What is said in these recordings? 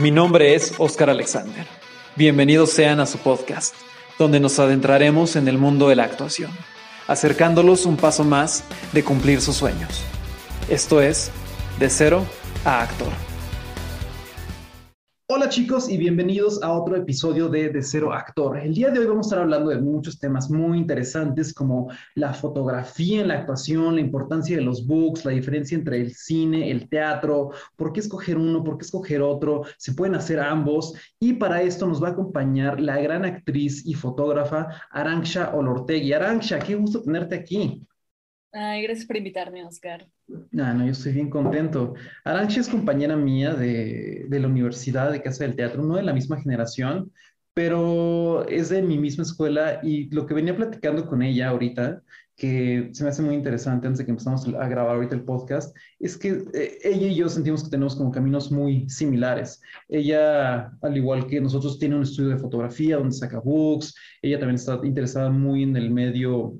Mi nombre es Oscar Alexander. Bienvenidos sean a su podcast, donde nos adentraremos en el mundo de la actuación, acercándolos un paso más de cumplir sus sueños. Esto es De Cero a Actor. Hola chicos y bienvenidos a otro episodio de De Cero Actor. El día de hoy vamos a estar hablando de muchos temas muy interesantes como la fotografía en la actuación, la importancia de los books, la diferencia entre el cine, el teatro, por qué escoger uno, por qué escoger otro, se pueden hacer ambos y para esto nos va a acompañar la gran actriz y fotógrafa Arancha Olortegui. Arancha, qué gusto tenerte aquí. Ay, gracias por invitarme, Oscar. Ah, no, yo estoy bien contento. Arancha es compañera mía de, de, la Universidad de Casa del Teatro, no de la misma generación, pero es de mi misma escuela y lo que venía platicando con ella ahorita, que se me hace muy interesante antes de que empezamos a grabar ahorita el podcast, es que eh, ella y yo sentimos que tenemos como caminos muy similares. Ella, al igual que nosotros, tiene un estudio de fotografía donde saca books, ella también está interesada muy en el medio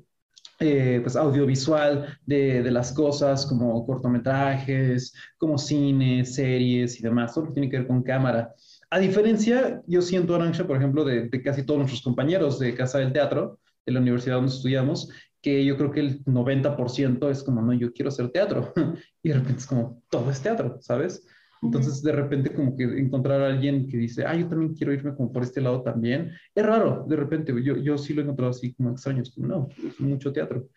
eh, pues audiovisual de, de, las cosas como cortometrajes, como cine, series y demás, todo lo que tiene que ver con cámara. A diferencia, yo siento, Arancha, por ejemplo, de, de, casi todos nuestros compañeros de Casa del Teatro, de la universidad donde estudiamos, que yo creo que el 90% es como, no, yo quiero hacer teatro. y de repente es como, todo es teatro, ¿sabes? Entonces, de repente, como que encontrar a alguien que dice, ah, yo también quiero irme como por este lado también, es raro, de repente, yo, yo sí lo he encontrado así como extraño, es como, no, es mucho teatro.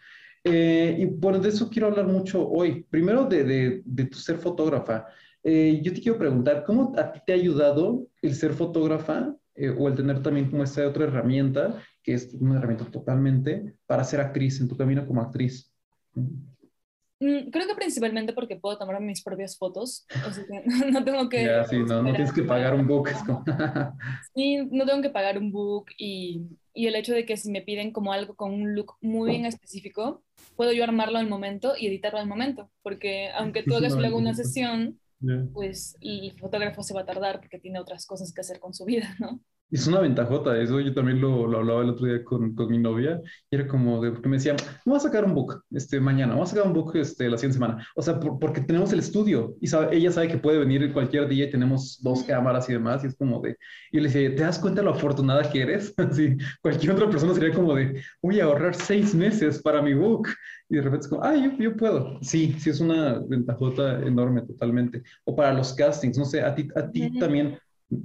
Eh, y bueno, de eso quiero hablar mucho hoy. Primero, de, de, de tu ser fotógrafa. Eh, yo te quiero preguntar, ¿cómo a ti te ha ayudado el ser fotógrafa eh, o el tener también como esta otra herramienta, que es una herramienta totalmente, para ser actriz, en tu camino como actriz? Mm, creo que principalmente porque puedo tomar mis propias fotos, que no tengo que... Ya, sí, no, no tienes que pagar un book. sí, no tengo que pagar un book y, y, el hecho de que si me piden como algo con un look muy bien específico, puedo yo armarlo al momento y editarlo al momento, porque aunque tú hagas luego una sesión, pues el fotógrafo se va a tardar porque tiene otras cosas que hacer con su vida, ¿no? Es una ventajota eso, yo también lo, lo hablaba el otro día con, con, mi novia, y era como de, porque me decía, vamos a sacar un book este, mañana, vamos a sacar un book este, la siguiente semana, o sea, por, porque tenemos el estudio, y sabe, ella sabe que puede venir cualquier día y tenemos dos cámaras y demás, y es como de, y le decía, ¿te das cuenta lo afortunada que eres? Así, cualquier otra persona sería como de, voy a ahorrar seis meses para mi book, y de repente es como, ah, yo, yo puedo, sí, sí es una ventajota enorme totalmente, o para los castings, no sé, a ti, a ti también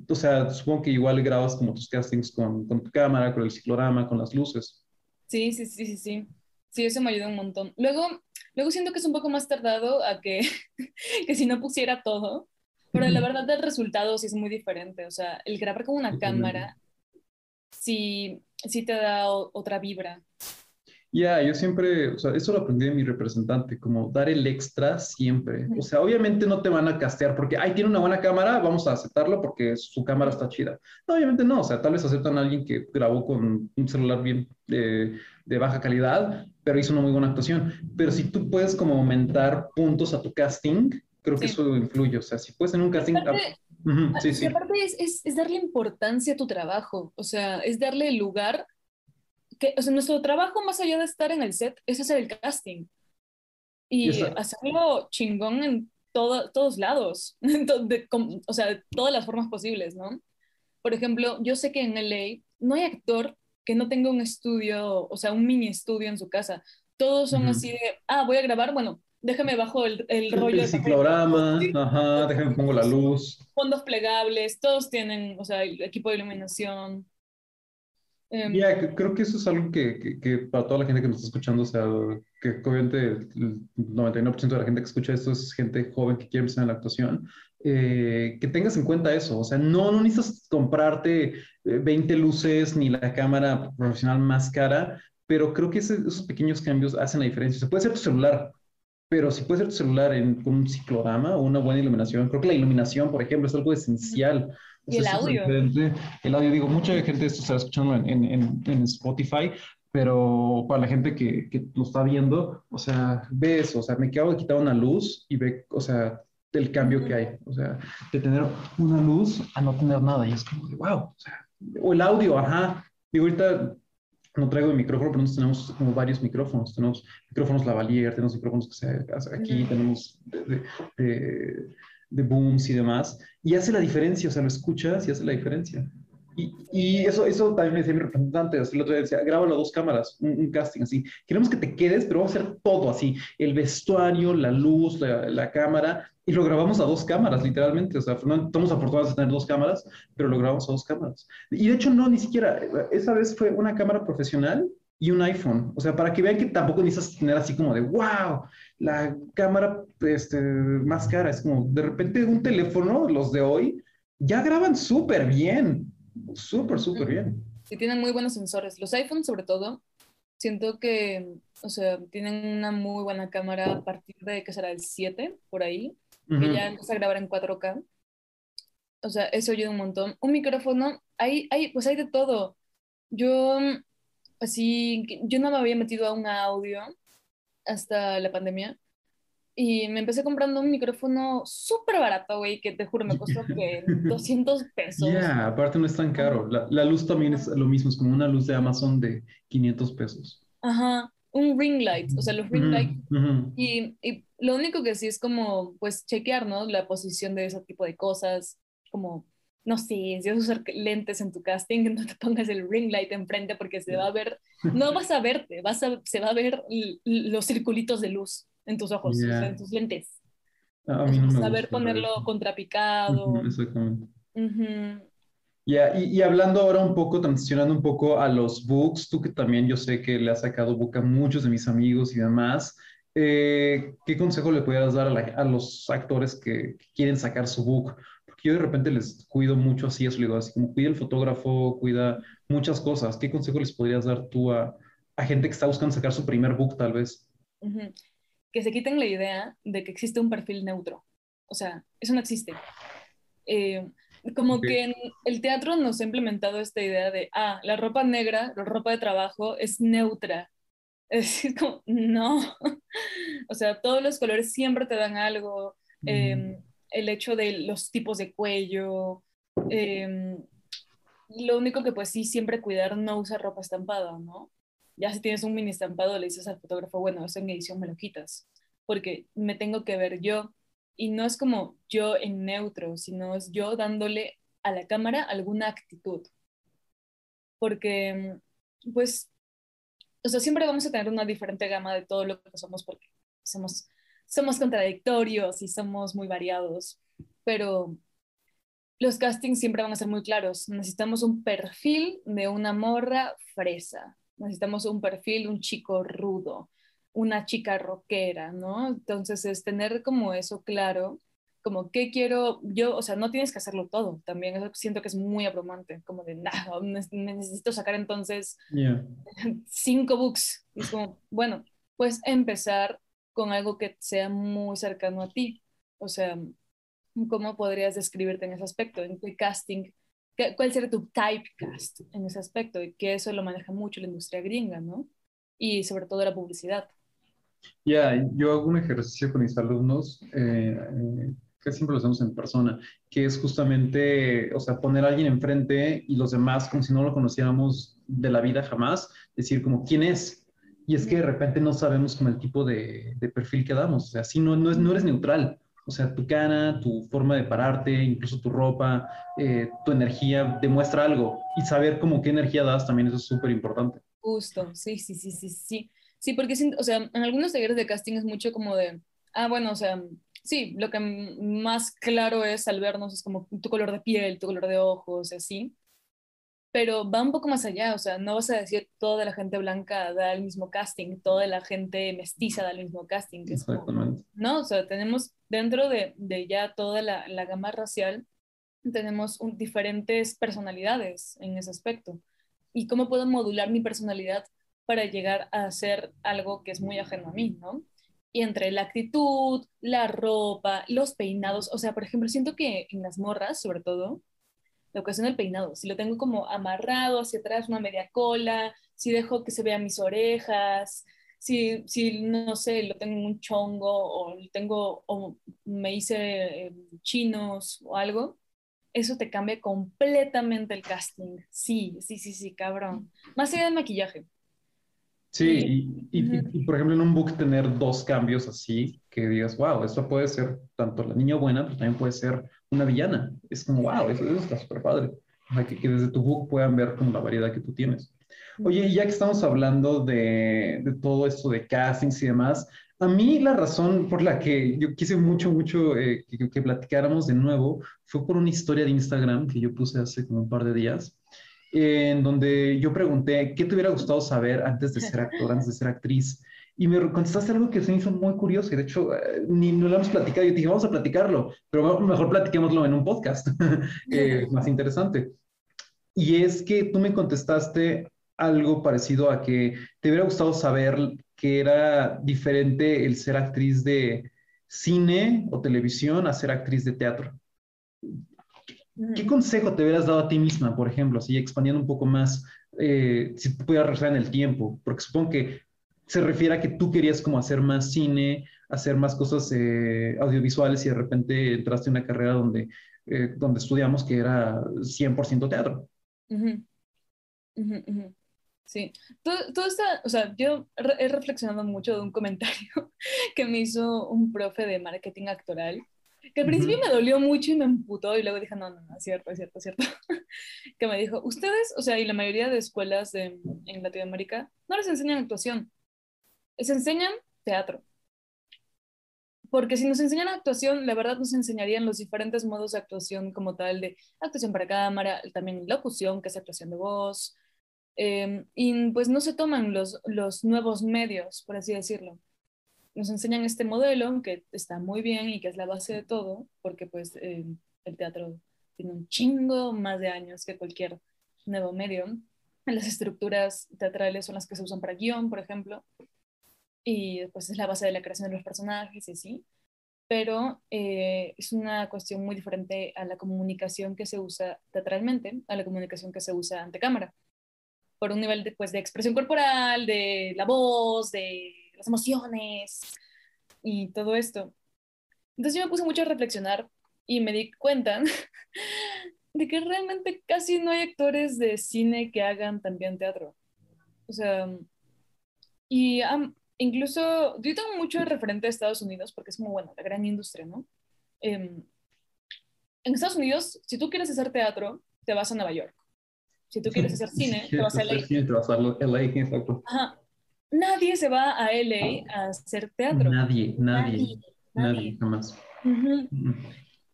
o sea, supongo que igual grabas como tus castings con, con, tu cámara, con el ciclorama, con las luces. Sí, sí, sí, sí, sí. Sí, eso me ayuda un montón. Luego, luego siento que es un poco más tardado a que, que si no pusiera todo, pero la verdad el resultado sí es muy diferente. O sea, el grabar con una cámara sí, sí te da otra vibra. Ya, yo siempre, o sea, eso lo aprendí de mi representante, como dar el extra siempre. O sea, obviamente no te van a castear porque, ay, tiene una buena cámara, vamos a aceptarlo porque su cámara está chida. No, obviamente no, o sea, tal vez aceptan a alguien que grabó con un celular bien eh, de baja calidad, pero hizo una muy buena actuación. Pero si tú puedes como aumentar puntos a tu casting, creo que eso influye. O sea, si puedes en un casting... Aparte, sí, sí. aparte es, es, es darle importancia a tu trabajo, o sea, es darle lugar que, o sea, nuestro trabajo más allá de estar en el set es hacer el casting y hacerlo chingón en todo, todos lados, de, o sea, de todas las formas posibles, ¿no? Por ejemplo, yo sé que en LA no hay actor que no tenga un estudio, o sea, un mini estudio en su casa. Todos son así de, ah, voy a grabar, bueno, déjame bajo el, el rollo. El ciclorama, ajá, déjame pongo la luz. Fondos plegables, todos tienen, o sea, el equipo de iluminación. Em, ya, creo que eso es algo que, que, para toda la gente que nos está escuchando, o sea, que obviamente el 99% de la gente que escucha esto es gente joven que quiere empezar en la actuación, eh, que tengas en cuenta eso, o sea, no, no necesitas comprarte 20 eh, luces ni la cámara profesional más cara, pero creo que esos pequeños cambios hacen la diferencia. Se puede ser tu celular, pero si puede ser tu celular en, con un ciclorama o una buena iluminación, creo que la iluminación, por ejemplo, es algo esencial. Y el audio. El audio, digo, mucha gente esto está escuchando en, en, en, Spotify, pero para la gente que, que, lo está viendo, o sea, ve eso, o sea, me acabo de quitar una luz y ve, o sea, el cambio que hay, o sea, de tener una luz a no tener nada, y es como de, wow, o sea, o el audio, ajá, digo, ahorita no traigo el micrófono, pero nosotros tenemos como varios micrófonos, tenemos micrófonos lavalier, tenemos micrófonos que se aquí, tenemos de, de, de booms y demás, y hace la diferencia, o sea, lo escuchas y hace la diferencia. Y, eso, eso también me decía mi representante, el otro día decía, grábalo a dos cámaras, un, casting así. Queremos que te quedes, pero vamos a hacer todo así, el vestuario, la luz, la, cámara, y lo grabamos a dos cámaras, literalmente. O sea, no estamos afortunados de tener dos cámaras, pero lo grabamos a dos cámaras. Y de hecho, no, ni siquiera, esa vez fue una cámara profesional y un iPhone. O sea, para que vean que tampoco necesitas tener así como de, wow, la cámara este, más cara. Es como, de repente, un teléfono, los de hoy, ya graban súper bien. Súper, súper bien. Sí, tienen muy buenos sensores. Los iPhones, sobre todo, siento que, o sea, tienen una muy buena cámara a partir de, ¿qué será? El 7, por ahí, que ya empieza a grabar en 4K. O sea, eso ayuda un montón. Un micrófono, hay, hay, pues hay de todo. Yo, así, yo no me había metido a un audio hasta la pandemia. Y me empecé comprando un micrófono súper barato, güey, que te juro me costó que 200 pesos. Ya, aparte no es tan caro. La, la, luz también es lo mismo, es como una luz de Amazon de 500 pesos. Ajá, un ring light, o sea, los ring light. y, y, lo único que sí es como, pues, chequear, ¿no? La posición de ese tipo de cosas, como, no sé, si vas a usar lentes en tu casting, no te pongas el ring light enfrente porque se va a ver, no vas a verte, vas a, se va a ver los circulitos de luz en tus ojos, en tus lentes. Saber ponerlo contrapicado. exactamente. y, hablando ahora un poco, transicionando un poco a los books, tú que también yo sé que le has sacado book a muchos de mis amigos y demás, eh, ¿qué consejo le pudieras dar a, los actores que, quieren sacar su book? Porque yo de repente les cuido mucho así, eso le digo, así como cuida el fotógrafo, cuida muchas cosas. ¿Qué consejo les podrías dar tú a, gente que está buscando sacar su primer book tal vez? Que se quiten la idea de que existe un perfil neutro. O sea, eso no existe. Eh, como que en el teatro nos ha implementado esta idea de, ah, la ropa negra, la ropa de trabajo es neutra. Es como, no. o sea, todos los colores siempre te dan algo. Em, el hecho de los tipos de cuello. Em, lo único que pues sí, siempre cuidar no usar ropa estampada, ¿no? Ya si tienes un mini estampado, le dices al fotógrafo, bueno, eso en edición me lo quitas, porque me tengo que ver yo. Y no es como yo en neutro, sino es yo dándole a la cámara alguna actitud. Porque, pues, o sea, siempre vamos a tener una diferente gama de todo lo que somos porque somos, somos contradictorios y somos muy variados, pero los castings siempre van a ser muy claros. Necesitamos un perfil de una morra fresa, necesitamos un perfil, un chico rudo, una chica rockera, ¿no? Entonces es tener como eso claro, como qué quiero yo, o sea, no tienes que hacerlo todo, también eso siento que es muy abrumante, como de, nada, necesito sacar entonces cinco books. Y es como, bueno, pues empezar con algo que sea muy cercano a ti, o sea, ¿cómo podrías describirte en ese aspecto? ¿En qué casting ¿Cuál sería tu typecast en ese aspecto? Y que eso lo maneja mucho la industria gringa, ¿no? Y sobre todo la publicidad. Ya, yo hago un ejercicio con mis alumnos, eh, eh, que siempre lo hacemos en persona, que es justamente, o sea, poner a alguien enfrente y los demás como si no lo conociéramos de la vida jamás, decir como, ¿quién es? Y es que de repente no sabemos como el tipo de, de perfil que damos, o sea, si no, no, es, no eres neutral, o sea, tu cara, tu forma de pararte, incluso tu ropa, eh, tu energía, demuestra algo. Y saber cómo qué energía das también eso es súper importante. Justo, sí, sí, sí, sí, sí. Sí, porque, o sea, en algunos talleres de casting es mucho como de, ah, bueno, o sea, sí, lo que más claro es al vernos es como tu color de piel, tu color de ojos, así pero va un poco más allá, o sea, no vas a decir toda la gente blanca da el mismo casting, toda la gente mestiza da el mismo casting. Exactamente. no, o sea, tenemos dentro de, ya toda la, la, gama racial, tenemos diferentes personalidades en ese aspecto. ¿Y cómo puedo modular mi personalidad para llegar a hacer algo que es muy ajeno a mí, ¿no? Y entre la actitud, la ropa, los peinados, o sea, por ejemplo, siento que en las morras, sobre todo, la ocasión del peinado. Si lo tengo como amarrado hacia atrás, una media cola, si dejo que se vean mis orejas, si, si no sé, lo tengo en un chongo o tengo o me hice eh, chinos o algo, eso te cambia completamente el casting. Sí, sí, sí, sí, cabrón. Más allá del maquillaje. Sí, y, por ejemplo en un book tener dos cambios así, que digas, wow, esto puede ser tanto la niña buena, pero también puede ser una villana. Es como, wow, eso, está súper padre. que, que, desde tu book puedan ver como la variedad que tú tienes. Oye, ya que estamos hablando de, de todo esto de castings y demás, a mí la razón por la que yo quise mucho, mucho eh, que, que, platicáramos de nuevo fue por una historia de Instagram que yo puse hace como un par de días, en donde yo pregunté, ¿qué te hubiera gustado saber antes de ser actor, antes de ser actriz? Y me contestaste algo que se hizo muy curioso y de hecho eh, ni no lo hemos platicado. Yo te dije, vamos a platicarlo, pero mejor platiquémoslo en un podcast, eh, más interesante. Y es que tú me contestaste algo parecido a que te hubiera gustado saber que era diferente el ser actriz de cine o televisión a ser actriz de teatro. ¿Qué consejo te hubieras dado a ti misma, por ejemplo, si expandiendo un poco más, eh, si pudieras regresar en el tiempo? Porque supongo que se refiere a que tú querías como hacer más cine, hacer más cosas eh, audiovisuales y de repente entraste en una carrera donde, eh, donde estudiamos que era 100% teatro. Sí, todo, todo está, o sea, yo he reflexionado mucho de un comentario que me hizo un profe de marketing actoral, que al principio me dolió mucho y me emputó y luego dije, no, no, no, es cierto, es cierto, es cierto, que me dijo, ustedes, o sea, y la mayoría de escuelas de, en Latinoamérica no les enseñan actuación, les enseñan teatro. Porque si nos enseñan actuación, la verdad nos enseñarían los diferentes modos de actuación como tal, de actuación para cámara, también locución, que es actuación de voz, Em, y pues no se toman los, los nuevos medios, por así decirlo. Nos enseñan este modelo que está muy bien y que es la base de todo, porque pues em, el teatro tiene un chingo más de años que cualquier nuevo medio. Las estructuras teatrales son las que se usan para guion, por ejemplo, y pues es la base de la creación de los personajes y así, pero eh, es una cuestión muy diferente a la comunicación que se usa teatralmente, a la comunicación que se usa ante cámara por un nivel de, pues, de expresión corporal, de la voz, de las emociones y todo esto. Entonces yo me puse mucho a reflexionar y me di cuenta de que realmente casi no hay actores de cine que hagan también teatro. O sea, y incluso yo tengo mucho referente a Estados Unidos porque es como, bueno, la gran industria, ¿no? Em, en Estados Unidos, si tú quieres hacer teatro, te vas a Nueva York. Si tú quieres hacer cine, te vas a LA. te vas a LA, exacto. Ajá. Nadie se va a LA a hacer teatro. Nadie, nadie, nadie, jamás.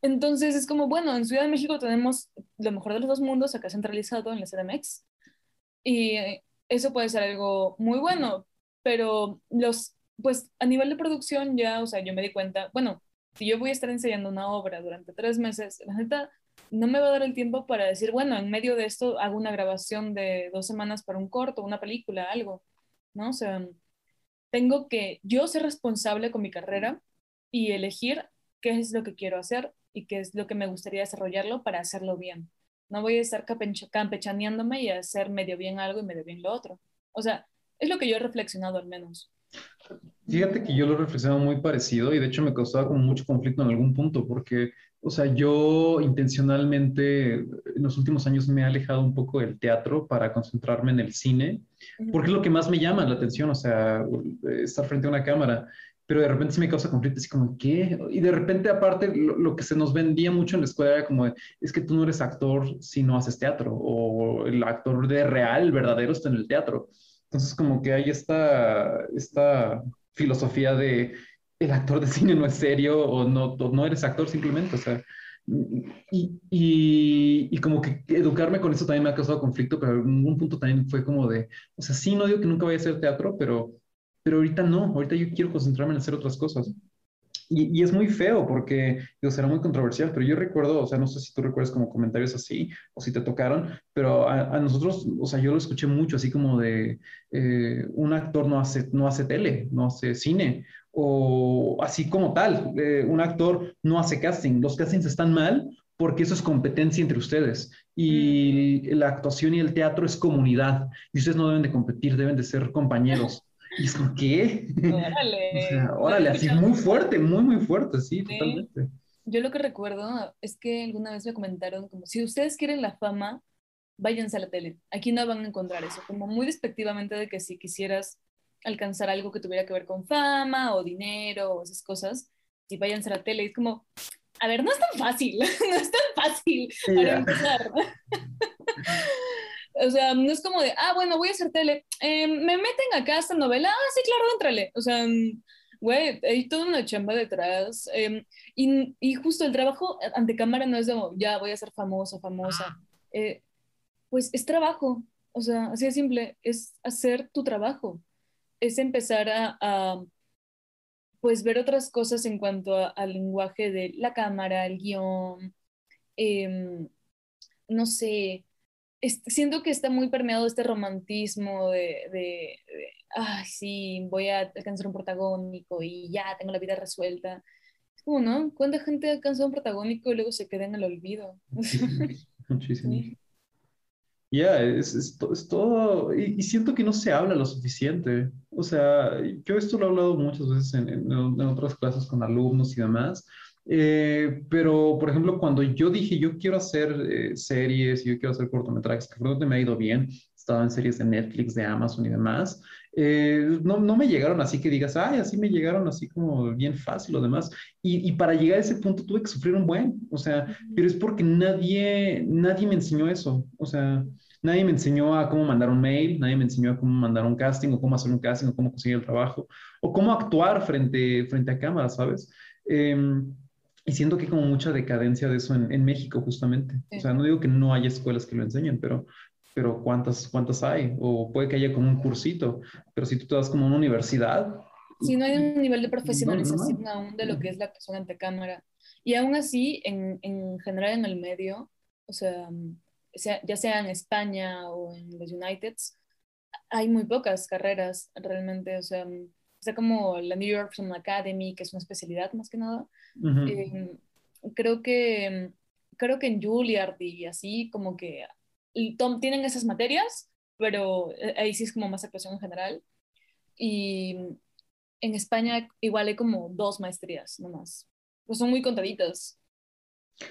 Entonces es como, bueno, en Ciudad de México tenemos lo mejor de los dos mundos acá centralizado en la CDMX. Y eso puede ser algo muy bueno, pero los, pues a nivel de producción ya, o sea, yo me di cuenta, bueno, si yo voy a estar enseñando una obra durante tres meses, la neta, no me va a dar el tiempo para decir, bueno, en medio de esto hago una grabación de dos semanas para un corto, una película, algo, ¿no? O sea, tengo que yo ser responsable con mi carrera y elegir qué es lo que quiero hacer y qué es lo que me gustaría desarrollarlo para hacerlo bien. No voy a estar campechaneándome y hacer medio bien algo y medio bien lo otro. O sea, es lo que yo he reflexionado al menos. Fíjate que yo lo he reflexionado muy parecido y de hecho me causaba como mucho conflicto en algún punto porque o sea, yo intencionalmente en los últimos años me he alejado un poco del teatro para concentrarme en el cine, porque es lo que más me llama la atención, o sea, estar frente a una cámara, pero de repente se me causa conflicto, así como, ¿qué? Y de repente aparte lo, que se nos vendía mucho en la escuela era como, es que tú no eres actor si no haces teatro, o el actor de real, verdadero, está en el teatro. Entonces como que hay esta, esta filosofía de el actor de cine no es serio o no, no eres actor simplemente, o sea, y, y, como que educarme con eso también me ha causado conflicto, pero en un punto también fue como de, o sea, sí, no digo que nunca vaya a hacer teatro, pero, pero ahorita no, ahorita yo quiero concentrarme en hacer otras cosas. Y, y, es muy feo porque, digo, será muy controversial, pero yo recuerdo, o sea, no sé si tú recuerdas como comentarios así o si te tocaron, pero a, nosotros, o sea, yo lo escuché mucho, así como de, eh, un actor no hace, no hace tele, no hace cine, o así como tal, eh, un actor no hace casting, los castings están mal porque eso es competencia entre ustedes y mm. la actuación y el teatro es comunidad y ustedes no deben de competir, deben de ser compañeros. Y es como, ¿qué? Órale. órale, así muy fuerte, muy, muy fuerte, sí, totalmente. Yo lo que recuerdo es que alguna vez me comentaron como, si ustedes quieren la fama, váyanse a la tele. Aquí no van a encontrar eso, como muy despectivamente de que si quisieras alcanzar algo que tuviera que ver con fama o dinero o esas cosas, y váyanse a la tele. Es como, a ver, no es tan fácil, no es tan fácil para empezar. O sea, no es como de, ah, bueno, voy a hacer tele, em, me meten acá esta novela, ah, sí, claro, entrale. O sea, güey, hay toda una chamba detrás. Em, y, y, justo el trabajo ante cámara no es de, ya voy a ser famosa, famosa. Eh, pues es trabajo, o sea, así de simple, es hacer tu trabajo, es empezar a, pues ver otras cosas en cuanto al lenguaje de la cámara, el guion, em, no sé, siento que está muy permeado este romantismo de, de, ay, sí, voy a alcanzar un protagónico y ya tengo la vida resuelta. Es como, ¿no? ¿Cuánta gente alcanzado un protagónico y luego se queda en el olvido? Muchísimo. Ya, es, es, todo, y, siento que no se habla lo suficiente. O sea, yo esto lo he hablado muchas veces en, en, otras clases con alumnos y demás, eh, pero, por ejemplo, cuando yo dije, yo quiero hacer eh, series, yo quiero hacer cortometrajes, que creo que me ha ido bien, estaba en series de Netflix, de Amazon y demás, eh, no, no, me llegaron así que digas, ay, así me llegaron así como bien fácil o demás. Y, y, para llegar a ese punto tuve que sufrir un buen, o sea, pero es porque nadie, nadie me enseñó eso, o sea, nadie me enseñó a cómo mandar un mail, nadie me enseñó a cómo mandar un casting o cómo hacer un casting o cómo conseguir el trabajo o cómo actuar frente, frente a cámara, ¿sabes? Em, y siento que hay como mucha decadencia de eso en, en México justamente. O sea, no digo que no haya escuelas que lo enseñen, pero pero ¿cuántas, cuántas hay? O puede que haya como un cursito, pero si tú te das como una universidad. Si no hay un nivel de profesionalización aún de lo que es la actuación ante cámara. Y aún así, en, en general en el medio, o sea, ya sea en España o en los Uniteds, hay muy pocas carreras realmente, o sea, sea como la New York Film Academy, que es una especialidad más que nada. Eh, creo que creo que en Juilliard y así como que y tienen esas materias, pero eh, ahí sí es como más actuación en general. Y en España igual hay como dos maestrías nomás. Pues son muy contaditas.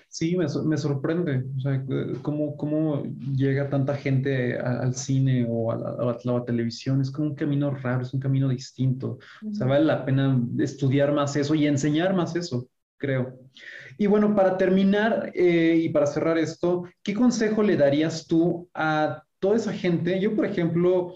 Sí, me, me sorprende, o sea, cómo, cómo llega tanta gente al cine o a la, televisión, es como un camino raro, es un camino distinto, o sea, vale la pena estudiar más eso y enseñar más eso, creo. Y bueno, para terminar eh, y para cerrar esto, ¿qué consejo le darías tú a toda esa gente? Yo, por ejemplo,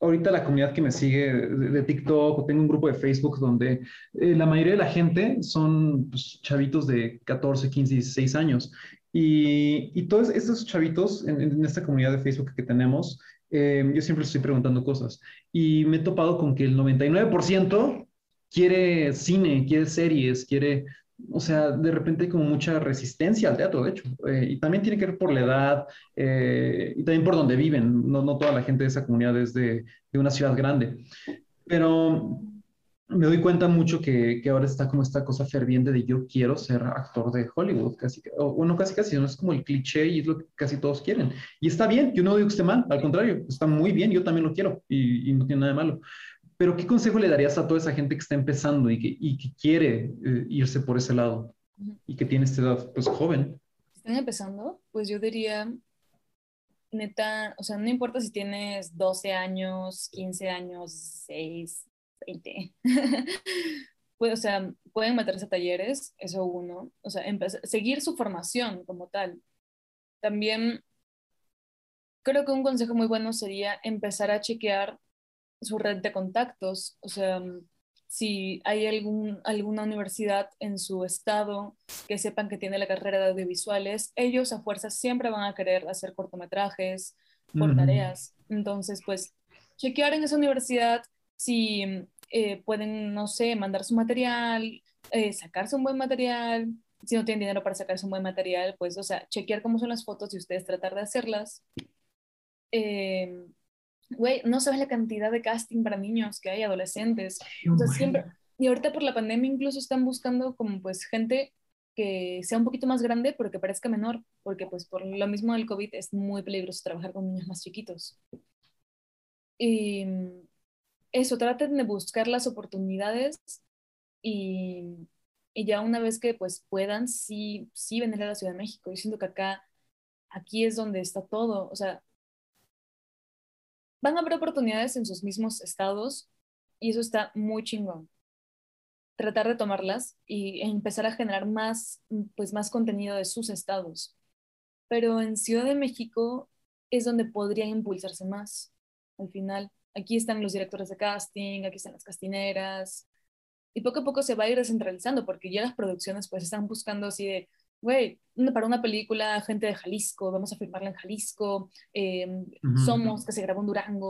ahorita la comunidad que me sigue de, TikTok, o tengo un grupo de Facebook donde eh, la mayoría de la gente son pues, chavitos de 14, 15, 16 años. Y, todos estos chavitos en, esta comunidad de Facebook que tenemos, eh, yo siempre estoy preguntando cosas. Y me he topado con que el 99% quiere cine, quiere series, quiere o sea, de repente hay como mucha resistencia al teatro, de hecho, eh, y también tiene que ver por la edad eh, y también por donde viven, no, no toda la gente de esa comunidad es de, de una ciudad grande, pero me doy cuenta mucho que, que, ahora está como esta cosa ferviente de yo quiero ser actor de Hollywood, casi, o no casi casi, no es como el cliché y es lo que casi todos quieren. Y está bien, yo no digo que esté mal, al contrario, está muy bien, yo también lo quiero y, y no tiene nada de malo. Pero ¿qué consejo le darías a toda esa gente que está empezando y que, y que quiere eh, irse por ese lado y que tiene esta edad pues joven? Están empezando, pues yo diría, neta, o sea, no importa si tienes 12 años, 15 años, 6, 20. pues, o sea, pueden meterse a talleres, eso uno, o sea, seguir su formación como tal. También creo que un consejo muy bueno sería empezar a chequear su red de contactos, o sea, si hay algún, alguna universidad en su estado que sepan que tiene la carrera de audiovisuales, ellos a fuerza siempre van a querer hacer cortometrajes por tareas. Entonces, pues, chequear en esa universidad si eh, pueden, no sé, mandar su material, eh, sacarse un buen material. Si no tienen dinero para sacarse un buen material, pues, o sea, chequear cómo son las fotos y ustedes tratar de hacerlas. Eh, güey, no sabes la cantidad de casting para niños que hay, adolescentes. O sea, siempre, y ahorita por la pandemia incluso están buscando como pues gente que sea un poquito más grande pero que parezca menor, porque pues por lo mismo del COVID es muy peligroso trabajar con niños más chiquitos. Y eso, traten de buscar las oportunidades y, y ya una vez que pues puedan, sí, sí venir a la Ciudad de México. Yo siento que acá, aquí es donde está todo. O sea, van a haber oportunidades en sus mismos estados, Y eso está muy chingón. Tratar de tomarlas y empezar a generar más, pues, más contenido de sus estados. Pero en Ciudad de México es donde podría impulsarse más. Al final, aquí están los directores de casting, aquí están las castineras, y poco a poco se va a ir descentralizando porque ya las producciones pues están buscando así de, güey, para una película, gente de Jalisco, vamos a filmarla en Jalisco, em, Somos, que se grabó en Durango,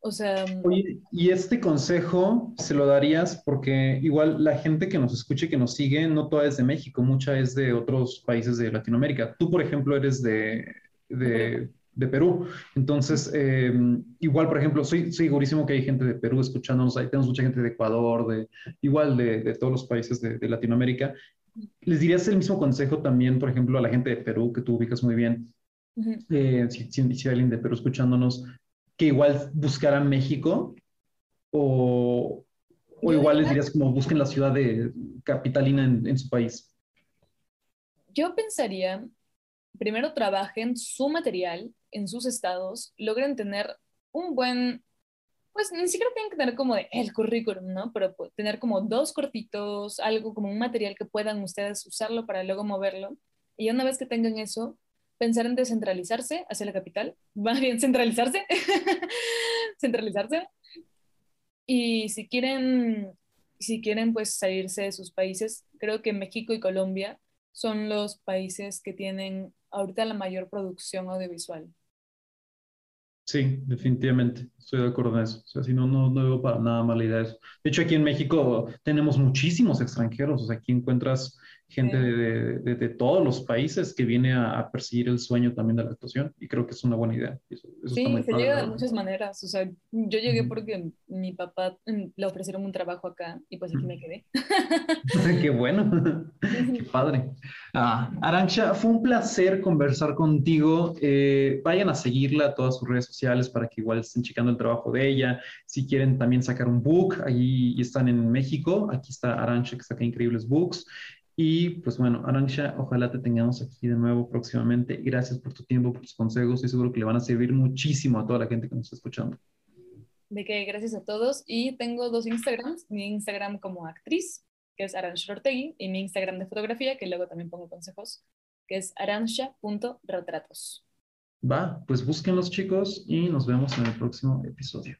o sea... Mm, Oye, y este consejo se lo darías porque igual la gente que nos escuche, que nos sigue, no toda es de México, mucha es de otros países de Latinoamérica. Tú, por ejemplo, eres de, de de Perú. Entonces, eh, igual, por ejemplo, soy, segurísimo que hay gente de Perú escuchándonos, ahí tenemos mucha gente de Ecuador, de, igual de, todos los países de, Latinoamérica. ¿Les dirías el mismo consejo también, por ejemplo, a la gente de Perú, que tú ubicas muy bien, eh, si, si, hay alguien de Perú escuchándonos, que igual buscara México o, o igual les dirías como busquen la ciudad de capitalina en, en su país? Yo pensaría primero trabajen su material en sus estados, logren tener un buen, pues ni siquiera tienen que tener como el currículum, ¿no? Pero tener como dos cortitos, algo como un material que puedan ustedes usarlo para luego moverlo. Y una vez que tengan eso, pensar en descentralizarse hacia la capital, va bien centralizarse, centralizarse. Y si quieren, si quieren pues salirse de sus países, creo que México y Colombia son los países que tienen ahorita la mayor producción audiovisual. Sí, definitivamente, estoy de acuerdo en eso. O sea, si no, no, veo para nada mala idea eso. De hecho, aquí en México tenemos muchísimos extranjeros, o sea, aquí encuentras gente de, de, todos los países que viene a, perseguir el sueño también de la actuación y creo que es una buena idea. sí, se llega de muchas maneras. O sea, yo llegué porque mi papá mm, le ofrecieron un trabajo acá y pues aquí me quedé. Qué bueno, qué padre. Ah, Arancha, fue un placer conversar contigo. Eh, vayan a seguirla a todas sus redes sociales para que igual estén checando el trabajo de ella. Si quieren también sacar un book, ahí están en México. Aquí está Arancha que saca increíbles books. Y pues bueno, Aransha, ojalá te tengamos aquí de nuevo próximamente. Gracias por tu tiempo, por tus consejos. Estoy seguro que le van a servir muchísimo a toda la gente que nos está escuchando. De que gracias a todos. Y tengo dos Instagrams. Mi Instagram como actriz, que es Aransha Ortegui, y mi Instagram de fotografía, que luego también pongo consejos, que es aransha.retratos. Va, pues búsquenlos chicos y nos vemos en el próximo episodio.